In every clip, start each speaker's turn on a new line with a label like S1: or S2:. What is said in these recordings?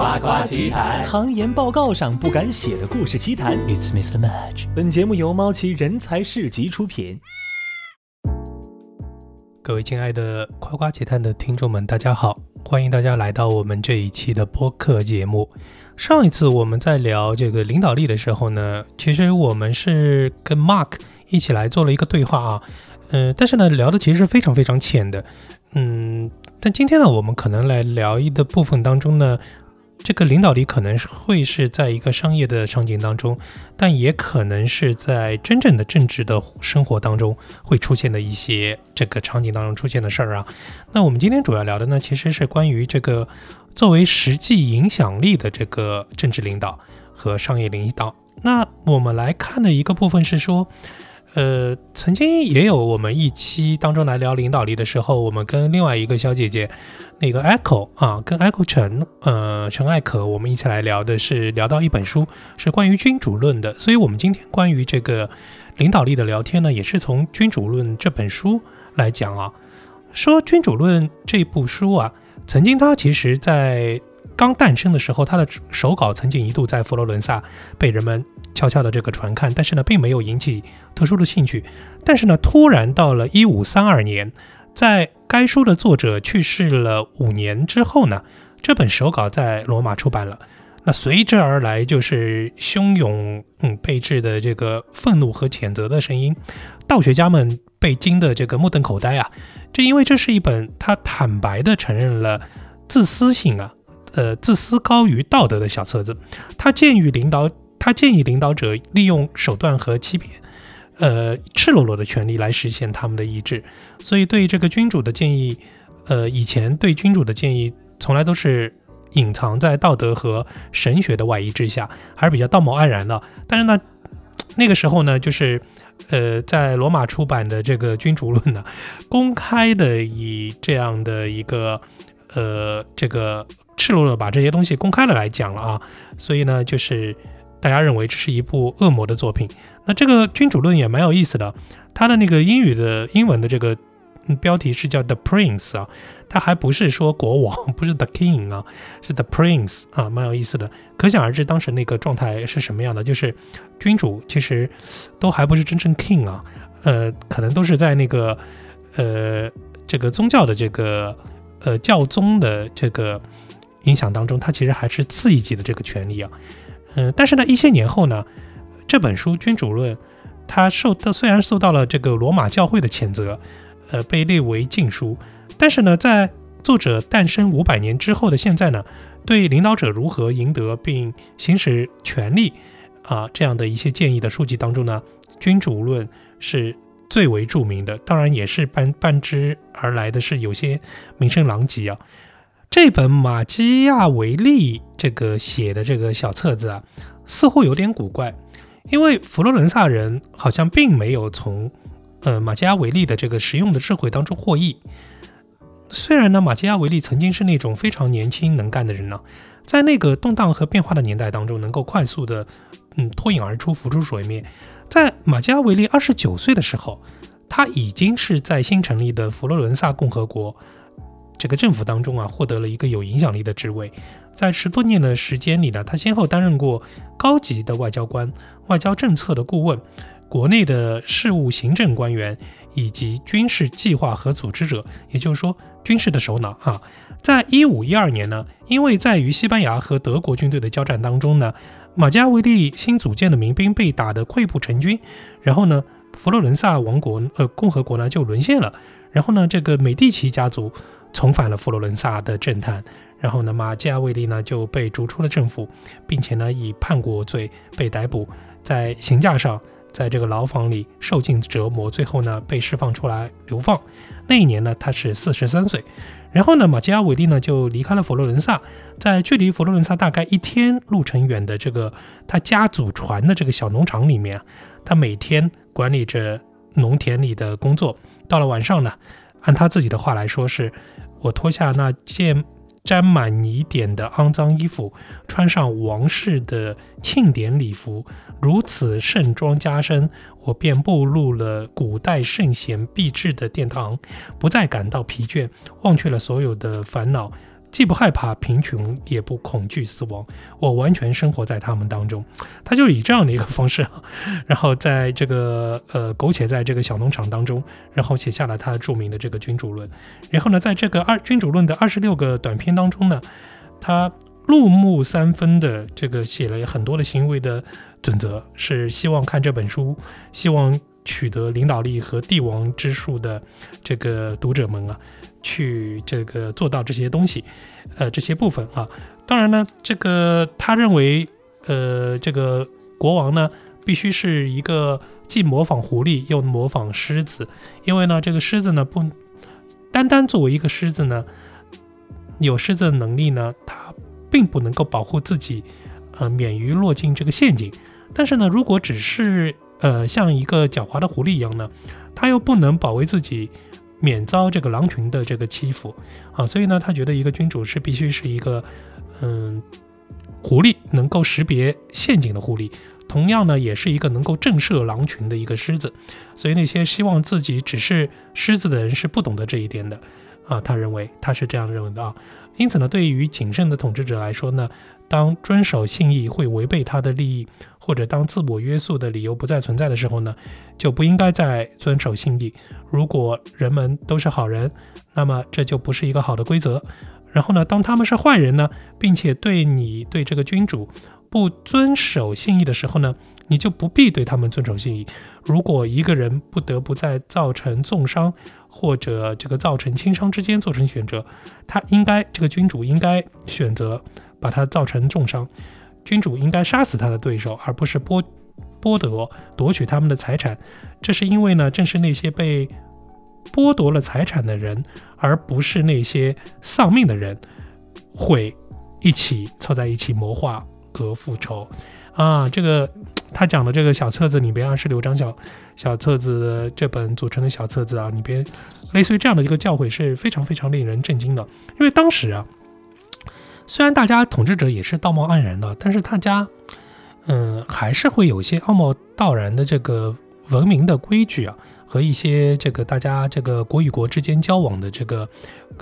S1: 夸夸奇谈，
S2: 行研报告上不敢写的故事奇谈。It's Mr. Match。本节目由猫奇人才市集出品。
S3: 各位亲爱的夸夸奇谈的听众们，大家好，欢迎大家来到我们这一期的播客节目。上一次我们在聊这个领导力的时候呢，其实我们是跟 Mark 一起来做了一个对话啊，嗯，但是呢，聊的其实是非常非常浅的，嗯。但今天呢，我们可能来聊一的部分当中呢，这个领导力可能会是在一个商业的场景当中，但也可能是在真正的政治的生活当中会出现的一些这个场景当中出现的事儿啊。那我们今天主要聊的呢，其实是关于这个作为实际影响力的这个政治领导和商业领导。那我们来看的一个部分是说。呃，曾经也有我们一期当中来聊领导力的时候，我们跟另外一个小姐姐，那个 Echo 啊，跟 Echo 陈，呃，陈艾可，我们一起来聊的是聊到一本书，是关于君主论的。所以，我们今天关于这个领导力的聊天呢，也是从君主论这本书来讲啊。说君主论这部书啊，曾经它其实在。刚诞生的时候，它的手稿曾经一度在佛罗伦萨被人们悄悄的这个传看，但是呢，并没有引起特殊的兴趣。但是呢，突然到了一五三二年，在该书的作者去世了五年之后呢，这本手稿在罗马出版了。那随之而来就是汹涌嗯备至的这个愤怒和谴责的声音，道学家们被惊得这个目瞪口呆啊！这因为这是一本他坦白的承认了自私性啊。呃，自私高于道德的小册子，他鉴于领导，他建议领导者利用手段和欺骗，呃，赤裸裸的权利来实现他们的意志。所以，对于这个君主的建议，呃，以前对君主的建议从来都是隐藏在道德和神学的外衣之下，还是比较道貌岸然的。但是呢，那个时候呢，就是呃，在罗马出版的这个《君主论》呢，公开的以这样的一个呃，这个。赤裸裸把这些东西公开了来讲了啊，所以呢，就是大家认为这是一部恶魔的作品。那这个《君主论》也蛮有意思的，它的那个英语的英文的这个标题是叫 The Prince 啊，它还不是说国王，不是 The King 啊，是 The Prince 啊，蛮有意思的。可想而知当时那个状态是什么样的，就是君主其实都还不是真正 King 啊，呃，可能都是在那个呃这个宗教的这个呃教宗的这个。影响当中，他其实还是次一级的这个权利啊，嗯，但是呢，一些年后呢，这本书《君主论》，它受到虽然受到了这个罗马教会的谴责，呃，被列为禁书，但是呢，在作者诞生五百年之后的现在呢，对领导者如何赢得并行使权力啊这样的一些建议的书籍当中呢，《君主论》是最为著名的，当然也是伴伴之而来的是有些名声狼藉啊。这本马基亚维利这个写的这个小册子啊，似乎有点古怪，因为佛罗伦萨人好像并没有从呃马基亚维利的这个实用的智慧当中获益。虽然呢，马基亚维利曾经是那种非常年轻能干的人呢，在那个动荡和变化的年代当中，能够快速的嗯脱颖而出，浮出水面。在马基亚维利二十九岁的时候，他已经是在新成立的佛罗伦萨共和国。这个政府当中啊，获得了一个有影响力的职位，在十多年的时间里呢，他先后担任过高级的外交官、外交政策的顾问、国内的事务行政官员以及军事计划和组织者，也就是说军事的首脑啊。在一五一二年呢，因为在与西班牙和德国军队的交战当中呢，马加维利新组建的民兵被打得溃不成军，然后呢，佛罗伦萨王国呃共和国呢就沦陷了，然后呢，这个美第奇家族。重返了佛罗伦萨的政坛，然后呢，马基亚维利呢就被逐出了政府，并且呢以叛国罪被逮捕，在刑架上，在这个牢房里受尽折磨，最后呢被释放出来流放。那一年呢他是四十三岁，然后呢马基亚维利呢就离开了佛罗伦萨，在距离佛罗伦萨大概一天路程远的这个他家祖传的这个小农场里面，他每天管理着农田里的工作，到了晚上呢。按他自己的话来说，是我脱下那件沾满泥点的肮脏衣服，穿上王室的庆典礼服，如此盛装加身，我便步入了古代圣贤必至的殿堂，不再感到疲倦，忘却了所有的烦恼，既不害怕贫穷，也不恐惧死亡，我完全生活在他们当中。他就以这样的一个方式，然后在这个呃苟且在这个小农场当中，然后写下了他著名的这个《君主论》。然后呢，在这个二《君主论》的二十六个短篇当中呢，他入木三分的这个写了很多的行为的准则，是希望看这本书，希望取得领导力和帝王之术的这个读者们啊。去这个做到这些东西，呃，这些部分啊，当然呢，这个他认为，呃，这个国王呢，必须是一个既模仿狐狸又模仿狮子，因为呢，这个狮子呢，不单单作为一个狮子呢，有狮子的能力呢，它并不能够保护自己，呃，免于落进这个陷阱。但是呢，如果只是呃像一个狡猾的狐狸一样呢，它又不能保卫自己。免遭这个狼群的这个欺负啊，所以呢，他觉得一个君主是必须是一个嗯狐狸，能够识别陷阱的狐狸，同样呢，也是一个能够震慑狼群的一个狮子。所以那些希望自己只是狮子的人是不懂得这一点的啊，他认为他是这样认为的啊。因此呢，对于谨慎的统治者来说呢，当遵守信义会违背他的利益。或者当自我约束的理由不再存在的时候呢，就不应该再遵守信义。如果人们都是好人，那么这就不是一个好的规则。然后呢，当他们是坏人呢，并且对你对这个君主不遵守信义的时候呢，你就不必对他们遵守信义。如果一个人不得不在造成重伤或者这个造成轻伤之间做成选择，他应该这个君主应该选择把他造成重伤。君主应该杀死他的对手，而不是剥剥夺夺取他们的财产。这是因为呢，正是那些被剥夺了财产的人，而不是那些丧命的人，会一起凑在一起谋划和复仇啊！这个他讲的这个小册子里边，二十六张小小册子这本组成的小册子啊，里边类似于这样的一个教诲是非常非常令人震惊的，因为当时啊。虽然大家统治者也是道貌岸然的，但是大家，嗯，还是会有一些傲貌道然的这个文明的规矩啊，和一些这个大家这个国与国之间交往的这个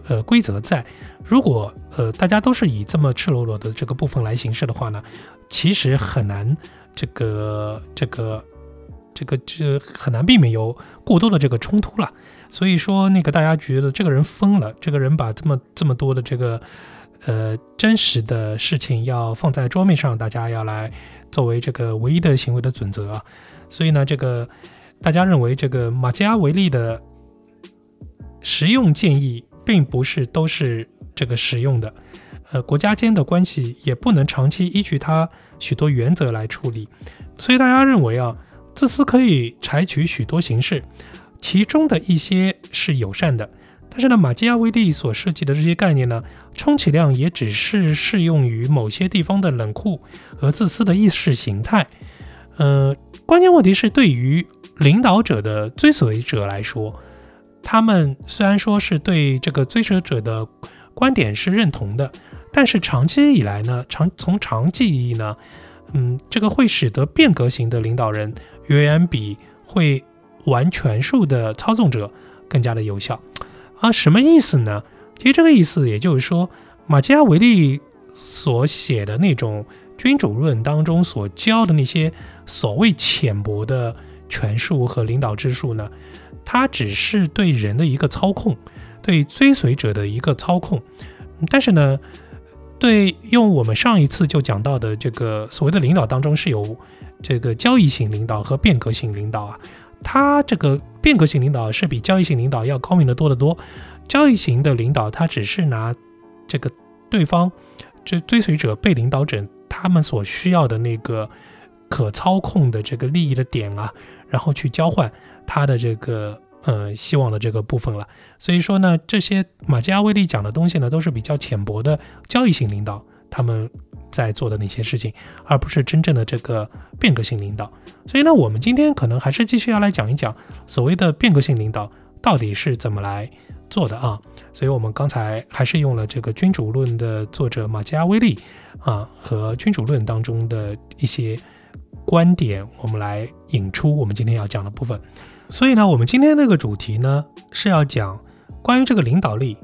S3: 呃规则在。如果呃大家都是以这么赤裸裸的这个部分来行事的话呢，其实很难这个这个这个这很难避免有过多的这个冲突了。所以说，那个大家觉得这个人疯了，这个人把这么这么多的这个。呃，真实的事情要放在桌面上，大家要来作为这个唯一的行为的准则啊。所以呢，这个大家认为这个马基亚维利的实用建议，并不是都是这个实用的。呃，国家间的关系也不能长期依据他许多原则来处理。所以大家认为啊，自私可以采取许多形式，其中的一些是友善的。但是呢，马基亚维利所设计的这些概念呢，充其量也只是适用于某些地方的冷酷和自私的意识形态。呃，关键问题是，对于领导者的追随者来说，他们虽然说是对这个追随者的观点是认同的，但是长期以来呢，长从长期意义呢，嗯，这个会使得变革型的领导人远远比会玩权术的操纵者更加的有效。啊，什么意思呢？其实这个意思，也就是说，马基亚维利所写的那种君主论当中所教的那些所谓浅薄的权术和领导之术呢，它只是对人的一个操控，对追随者的一个操控。但是呢，对用我们上一次就讲到的这个所谓的领导当中是有这个交易型领导和变革型领导啊。他这个变革型领导是比交易型领导要高明的多得多。交易型的领导，他只是拿这个对方这追随者、被领导者他们所需要的那个可操控的这个利益的点啊，然后去交换他的这个呃希望的这个部分了。所以说呢，这些马基亚维利讲的东西呢，都是比较浅薄的交易型领导他们。在做的那些事情，而不是真正的这个变革性领导。所以呢，我们今天可能还是继续要来讲一讲所谓的变革性领导到底是怎么来做的啊。所以我们刚才还是用了这个《君主论》的作者马基亚维利啊和《君主论》当中的一些观点，我们来引出我们今天要讲的部分。所以呢，我们今天这个主题呢是要讲关于这个领导力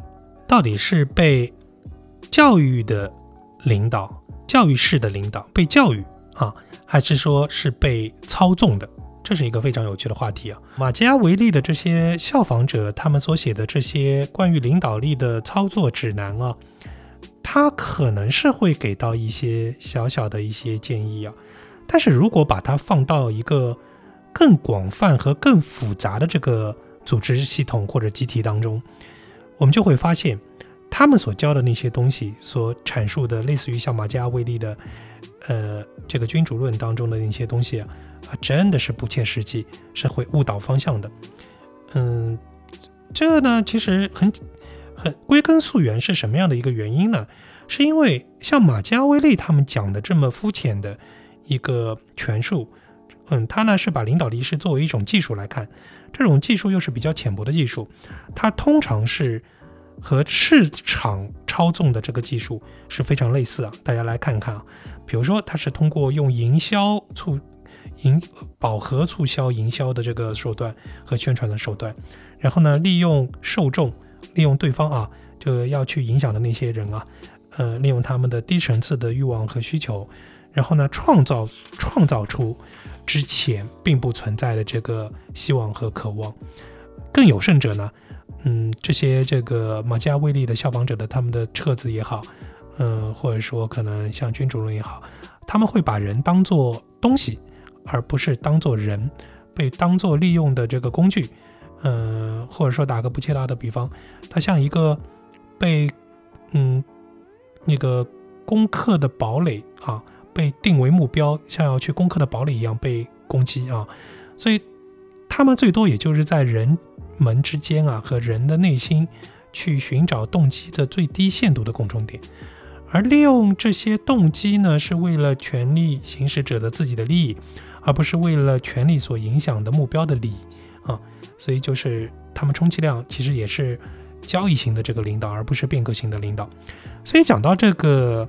S3: 到底是被教育的领导、教育式的领导被教育啊，还是说是被操纵的？这是一个非常有趣的话题啊。马基亚维利的这些效仿者，他们所写的这些关于领导力的操作指南啊，他可能是会给到一些小小的一些建议啊。但是如果把它放到一个更广泛和更复杂的这个组织系统或者集体当中，我们就会发现，他们所教的那些东西，所阐述的类似于像马基亚维利的，呃，这个君主论当中的那些东西啊，真的是不切实际，是会误导方向的。嗯，这呢，其实很很归根溯源是什么样的一个原因呢？是因为像马基雅维利他们讲的这么肤浅的一个权术。嗯，他呢是把领导力是作为一种技术来看，这种技术又是比较浅薄的技术，它通常是和市场操纵的这个技术是非常类似啊。大家来看看啊，比如说它是通过用营销促营饱和促销营销的这个手段和宣传的手段，然后呢利用受众，利用对方啊，就要去影响的那些人啊，呃，利用他们的低层次的欲望和需求，然后呢创造创造出。之前并不存在的这个希望和渴望，更有甚者呢，嗯，这些这个马基亚维利的效仿者的他们的册子也好，嗯，或者说可能像君主论也好，他们会把人当做东西，而不是当做人，被当做利用的这个工具，嗯，或者说打个不切当的比方，它像一个被嗯那个攻克的堡垒啊。被定为目标，像要去攻克的堡垒一样被攻击啊！所以他们最多也就是在人们之间啊和人的内心去寻找动机的最低限度的共同点，而利用这些动机呢，是为了权力行使者的自己的利益，而不是为了权力所影响的目标的利益啊！所以就是他们充其量其实也是交易型的这个领导，而不是变革型的领导。所以讲到这个。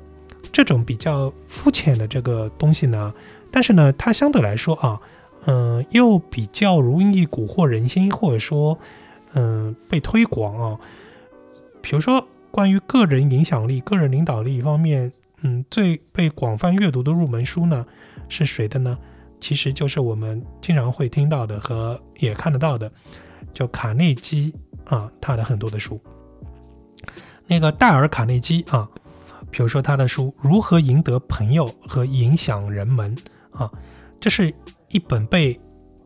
S3: 这种比较肤浅的这个东西呢，但是呢，它相对来说啊，嗯，又比较容易蛊惑人心，或者说，嗯，被推广啊。比如说，关于个人影响力、个人领导力方面，嗯，最被广泛阅读的入门书呢，是谁的呢？其实就是我们经常会听到的和也看得到的，叫卡内基啊，他的很多的书。那个戴尔·卡内基啊。比如说他的书《如何赢得朋友和影响人们》啊，这是一本被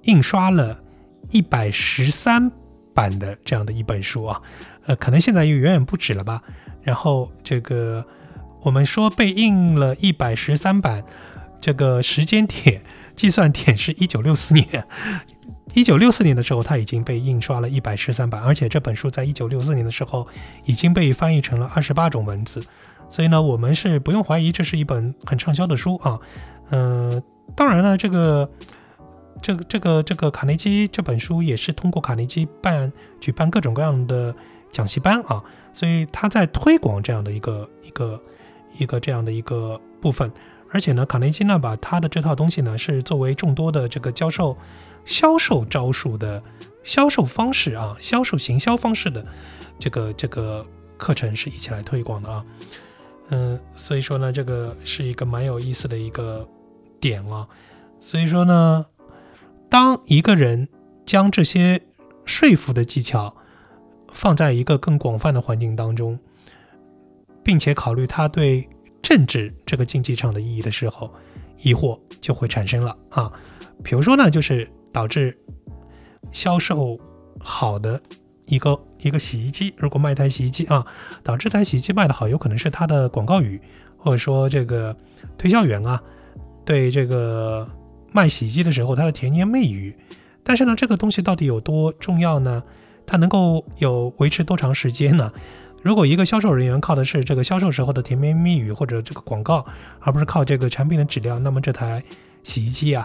S3: 印刷了一百十三版的这样的一本书啊，呃，可能现在又远远不止了吧。然后这个我们说被印了一百十三版，这个时间点计算点是一九六四年，一九六四年的时候它已经被印刷了一百十三版，而且这本书在一九六四年的时候已经被翻译成了二十八种文字。所以呢，我们是不用怀疑这是一本很畅销的书啊。嗯，当然了，这个、这个、这个、这个卡内基这本书也是通过卡内基办举办各种各样的讲习班啊，所以他在推广这样的一个、一个、一个这样的一个部分。而且呢，卡内基呢把他的这套东西呢是作为众多的这个教授销售招数的销售方式啊，销售行销方式的这个这个课程是一起来推广的啊。嗯，所以说呢，这个是一个蛮有意思的一个点啊。所以说呢，当一个人将这些说服的技巧放在一个更广泛的环境当中，并且考虑他对政治这个竞技场的意义的时候，疑惑就会产生了啊。比如说呢，就是导致销售好的。一个一个洗衣机，如果卖台洗衣机啊，导致台洗衣机卖的好，有可能是它的广告语，或者说这个推销员啊，对这个卖洗衣机的时候他的甜言蜜语。但是呢，这个东西到底有多重要呢？它能够有维持多长时间呢？如果一个销售人员靠的是这个销售时候的甜言蜜语或者这个广告，而不是靠这个产品的质量，那么这台洗衣机啊，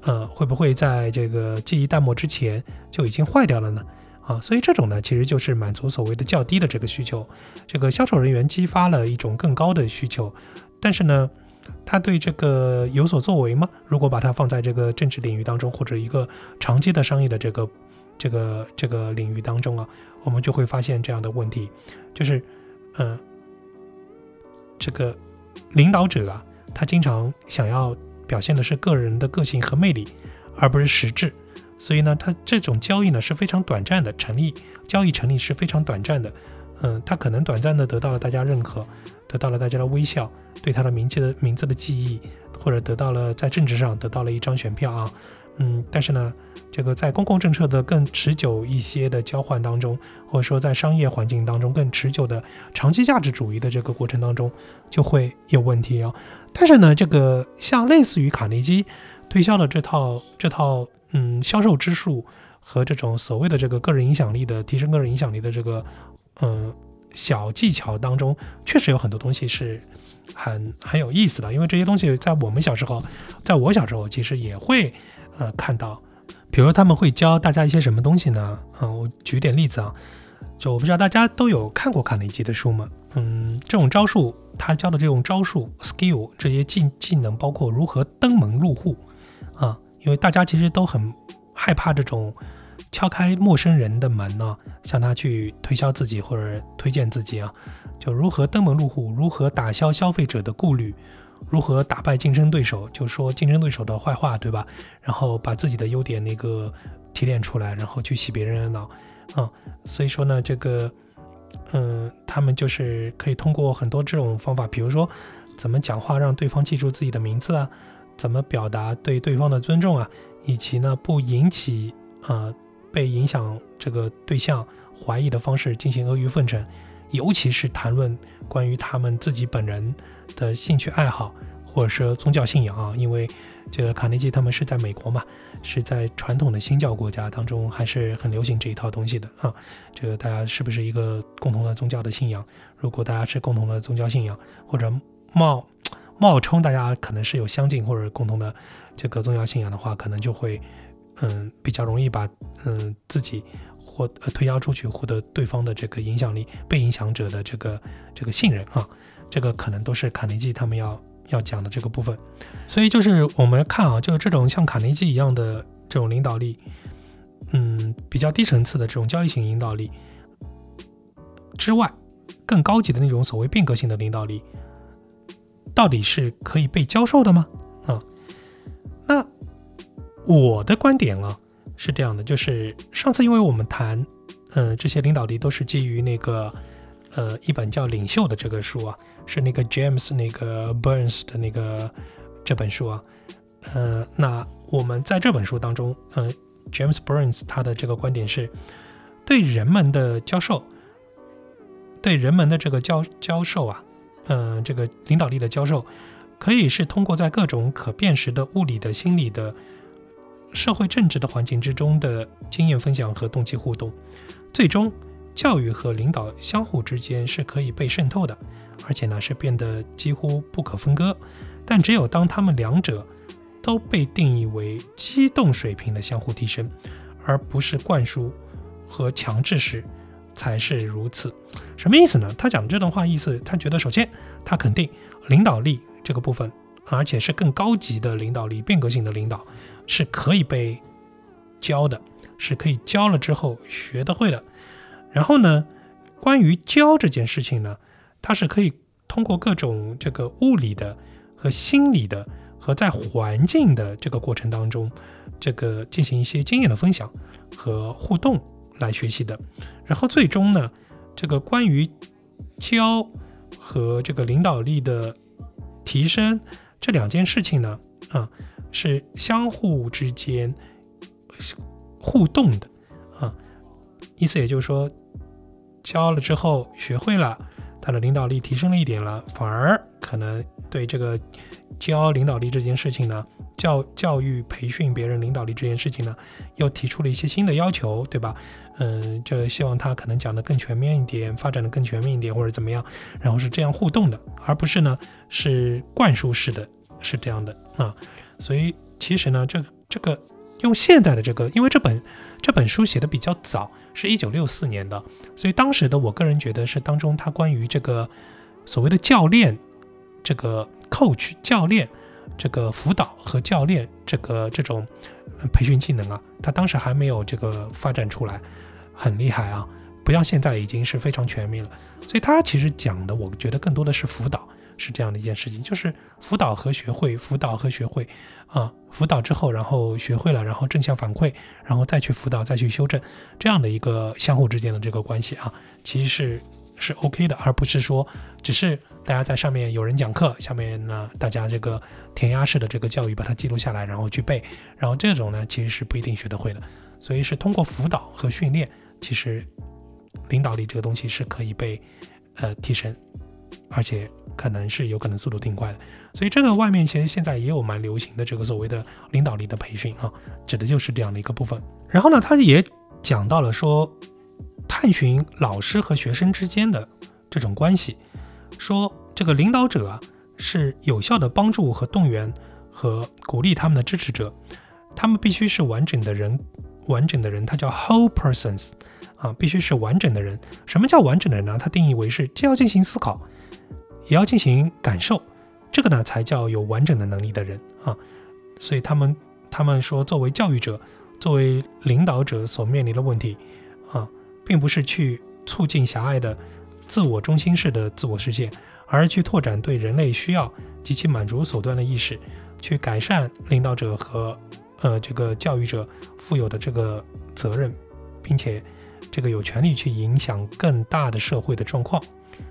S3: 呃，会不会在这个记忆淡漠之前就已经坏掉了呢？啊，所以这种呢，其实就是满足所谓的较低的这个需求，这个销售人员激发了一种更高的需求，但是呢，他对这个有所作为吗？如果把它放在这个政治领域当中，或者一个长期的商业的这个这个这个领域当中啊，我们就会发现这样的问题，就是，嗯，这个领导者啊，他经常想要表现的是个人的个性和魅力，而不是实质。所以呢，他这种交易呢是非常短暂的成立，交易成立是非常短暂的。嗯，他可能短暂的得到了大家认可，得到了大家的微笑，对他的名气的名字的记忆，或者得到了在政治上得到了一张选票啊。嗯，但是呢，这个在公共政策的更持久一些的交换当中，或者说在商业环境当中更持久的长期价值主义的这个过程当中，就会有问题啊。但是呢，这个像类似于卡内基推销的这套这套嗯销售之术和这种所谓的这个个人影响力的提升个人影响力的这个嗯小技巧当中，确实有很多东西是很很有意思的，因为这些东西在我们小时候，在我小时候其实也会。呃，看到，比如他们会教大家一些什么东西呢？嗯，我举点例子啊，就我不知道大家都有看过卡内基的书吗？嗯，这种招数，他教的这种招数 skill 这些技技能，包括如何登门入户啊，因为大家其实都很害怕这种敲开陌生人的门呢，向他去推销自己或者推荐自己啊，就如何登门入户，如何打消消费者的顾虑。如何打败竞争对手？就说竞争对手的坏话，对吧？然后把自己的优点那个提炼出来，然后去洗别人的脑，啊，所以说呢，这个，嗯，他们就是可以通过很多这种方法，比如说怎么讲话让对方记住自己的名字啊，怎么表达对对方的尊重啊，以及呢不引起呃被影响这个对象怀疑的方式进行阿谀奉承。尤其是谈论关于他们自己本人的兴趣爱好，或者说宗教信仰啊，因为这个卡内基他们是在美国嘛，是在传统的新教国家当中还是很流行这一套东西的啊。这个大家是不是一个共同的宗教的信仰？如果大家是共同的宗教信仰，或者冒冒充大家可能是有相近或者共同的这个宗教信仰的话，可能就会嗯比较容易把嗯自己。或推销出去，获得对方的这个影响力，被影响者的这个这个信任啊，这个可能都是卡内基他们要要讲的这个部分。所以就是我们看啊，就是这种像卡内基一样的这种领导力，嗯，比较低层次的这种交易型领导力之外，更高级的那种所谓变革性的领导力，到底是可以被教授的吗？啊，那我的观点啊。是这样的，就是上次因为我们谈，嗯，这些领导力都是基于那个，呃，一本叫《领袖》的这个书啊，是那个 James 那个 Burns 的那个这本书啊，呃，那我们在这本书当中，嗯，James Burns 他的这个观点是，对人们的教授，对人们的这个教教授啊，嗯，这个领导力的教授，可以是通过在各种可辨识的物理的、心理的。社会政治的环境之中的经验分享和动机互动，最终教育和领导相互之间是可以被渗透的，而且呢是变得几乎不可分割。但只有当他们两者都被定义为机动水平的相互提升，而不是灌输和强制时，才是如此。什么意思呢？他讲这段话意思，他觉得首先他肯定领导力这个部分，而且是更高级的领导力、变革性的领导。是可以被教的，是可以教了之后学得会的。然后呢，关于教这件事情呢，它是可以通过各种这个物理的和心理的和在环境的这个过程当中，这个进行一些经验的分享和互动来学习的。然后最终呢，这个关于教和这个领导力的提升这两件事情呢，啊。是相互之间互动的啊，意思也就是说，教了之后学会了，他的领导力提升了一点了，反而可能对这个教领导力这件事情呢，教教育培训别人领导力这件事情呢，又提出了一些新的要求，对吧？嗯，就希望他可能讲的更全面一点，发展的更全面一点，或者怎么样，然后是这样互动的，而不是呢是灌输式的，是这样的啊。所以其实呢，这这个用现在的这个，因为这本这本书写的比较早，是一九六四年的，所以当时的我个人觉得是当中他关于这个所谓的教练，这个 coach 教练，这个辅导和教练这个这种培训技能啊，他当时还没有这个发展出来，很厉害啊，不像现在已经是非常全面了。所以他其实讲的，我觉得更多的是辅导，是这样的一件事情，就是辅导和学会，辅导和学会啊，辅导之后，然后学会了，然后正向反馈，然后再去辅导，再去修正，这样的一个相互之间的这个关系啊，其实是是 OK 的，而不是说只是大家在上面有人讲课，下面呢大家这个填鸭式的这个教育把它记录下来，然后去背，然后这种呢其实是不一定学得会的，所以是通过辅导和训练，其实领导力这个东西是可以被呃提升。而且可能是有可能速度挺快的，所以这个外面其实现在也有蛮流行的这个所谓的领导力的培训啊，指的就是这样的一个部分。然后呢，他也讲到了说，探寻老师和学生之间的这种关系，说这个领导者啊是有效的帮助和动员和鼓励他们的支持者，他们必须是完整的人，完整的人，他叫 whole persons 啊，必须是完整的人。什么叫完整的人呢？他定义为是既要进行思考。也要进行感受，这个呢才叫有完整的能力的人啊。所以他们他们说，作为教育者，作为领导者所面临的问题啊，并不是去促进狭隘的自我中心式的自我实现，而是去拓展对人类需要及其满足手段的意识，去改善领导者和呃这个教育者负有的这个责任，并且这个有权利去影响更大的社会的状况。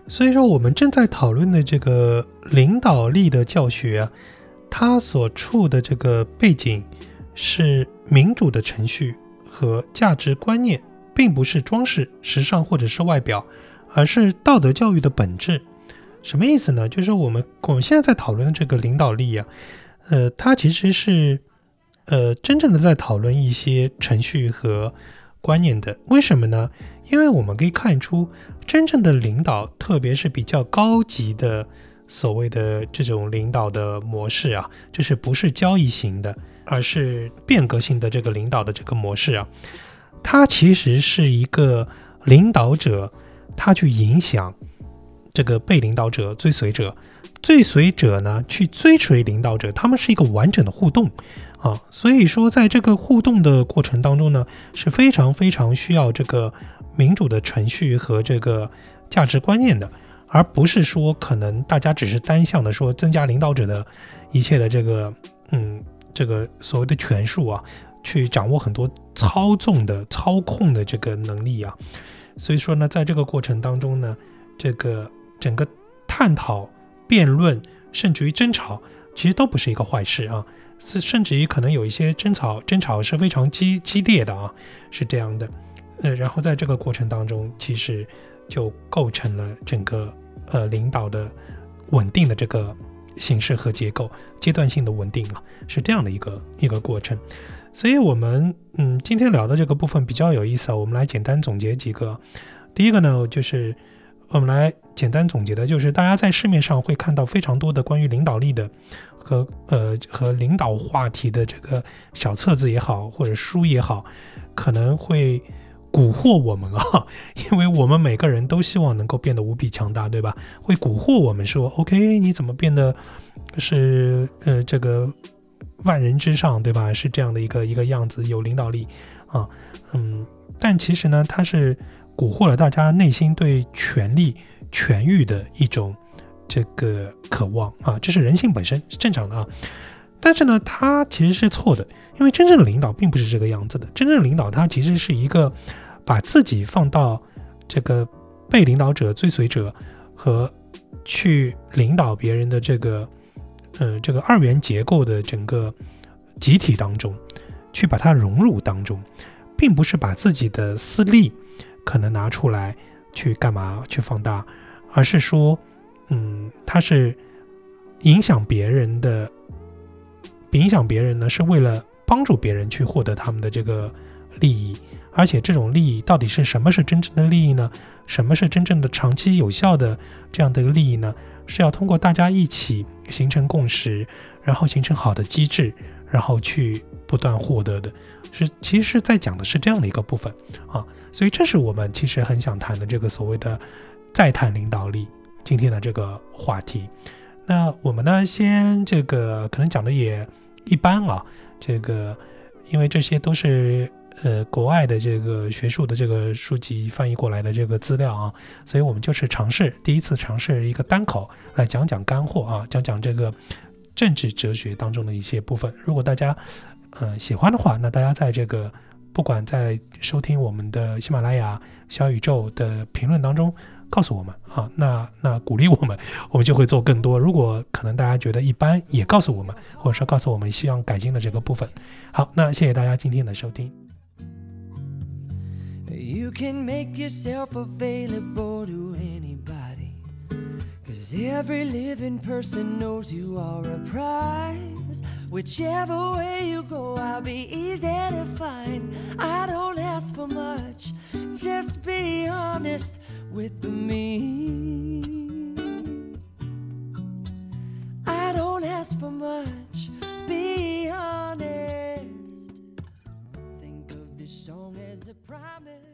S3: 所以说，我们正在讨论的这个领导力的教学啊，它所处的这个背景是民主的程序和价值观念，并不是装饰、时尚或者是外表，而是道德教育的本质。什么意思呢？就是我们我们现在在讨论的这个领导力啊，呃，它其实是呃真正的在讨论一些程序和观念的。为什么呢？因为我们可以看出。真正的领导，特别是比较高级的所谓的这种领导的模式啊，就是不是交易型的，而是变革性的这个领导的这个模式啊，它其实是一个领导者，他去影响这个被领导者、追随者，追随者呢去追随领导者，他们是一个完整的互动啊，所以说在这个互动的过程当中呢，是非常非常需要这个。民主的程序和这个价值观念的，而不是说可能大家只是单向的说增加领导者的一切的这个嗯这个所谓的权术啊，去掌握很多操纵的操控的这个能力啊。所以说呢，在这个过程当中呢，这个整个探讨、辩论，甚至于争吵，其实都不是一个坏事啊。是甚至于可能有一些争吵，争吵是非常激激烈的啊，是这样的。呃，然后在这个过程当中，其实就构成了整个呃领导的稳定的这个形式和结构，阶段性的稳定啊，是这样的一个一个过程。所以，我们嗯今天聊的这个部分比较有意思啊，我们来简单总结几个。第一个呢，就是我们来简单总结的，就是大家在市面上会看到非常多的关于领导力的和呃和领导话题的这个小册子也好，或者书也好，可能会。蛊惑我们啊，因为我们每个人都希望能够变得无比强大，对吧？会蛊惑我们说，OK，你怎么变得是呃这个万人之上，对吧？是这样的一个一个样子，有领导力啊，嗯，但其实呢，它是蛊惑了大家内心对权力权欲的一种这个渴望啊，这是人性本身是正常的啊。但是呢，它其实是错的，因为真正的领导并不是这个样子的，真正的领导他其实是一个。把自己放到这个被领导者、追随者和去领导别人的这个呃这个二元结构的整个集体当中，去把它融入当中，并不是把自己的私利可能拿出来去干嘛去放大，而是说，嗯，他是影响别人的，影响别人呢，是为了帮助别人去获得他们的这个利益。而且这种利益到底是什么是真正的利益呢？什么是真正的长期有效的这样的一个利益呢？是要通过大家一起形成共识，然后形成好的机制，然后去不断获得的。是其实在讲的是这样的一个部分啊。所以这是我们其实很想谈的这个所谓的再谈领导力今天的这个话题。那我们呢，先这个可能讲的也一般啊，这个因为这些都是。呃国外的这个学术的这个书籍翻译过来的这个资料啊，所以我们就是尝试第一次尝试一个单口来讲讲干货啊，讲讲这个政治哲学当中的一些部分。如果大家呃喜欢的话，那大家在这个不管在收听我们的喜马拉雅、小宇宙的评论当中。告诉我们啊，那那鼓励我们，我们就会做更多。如果可能大家觉得一般，也告诉我们，或者说告诉我们希望改进的这个部分。好，那谢谢大家今天的收听。You can make yourself available to anybody, cause every living person knows you are a prize. Whichever way you go, I'll be easy to find. I don't ask for much, just be honest with me. I don't ask for much, be honest. Think of this song as a promise.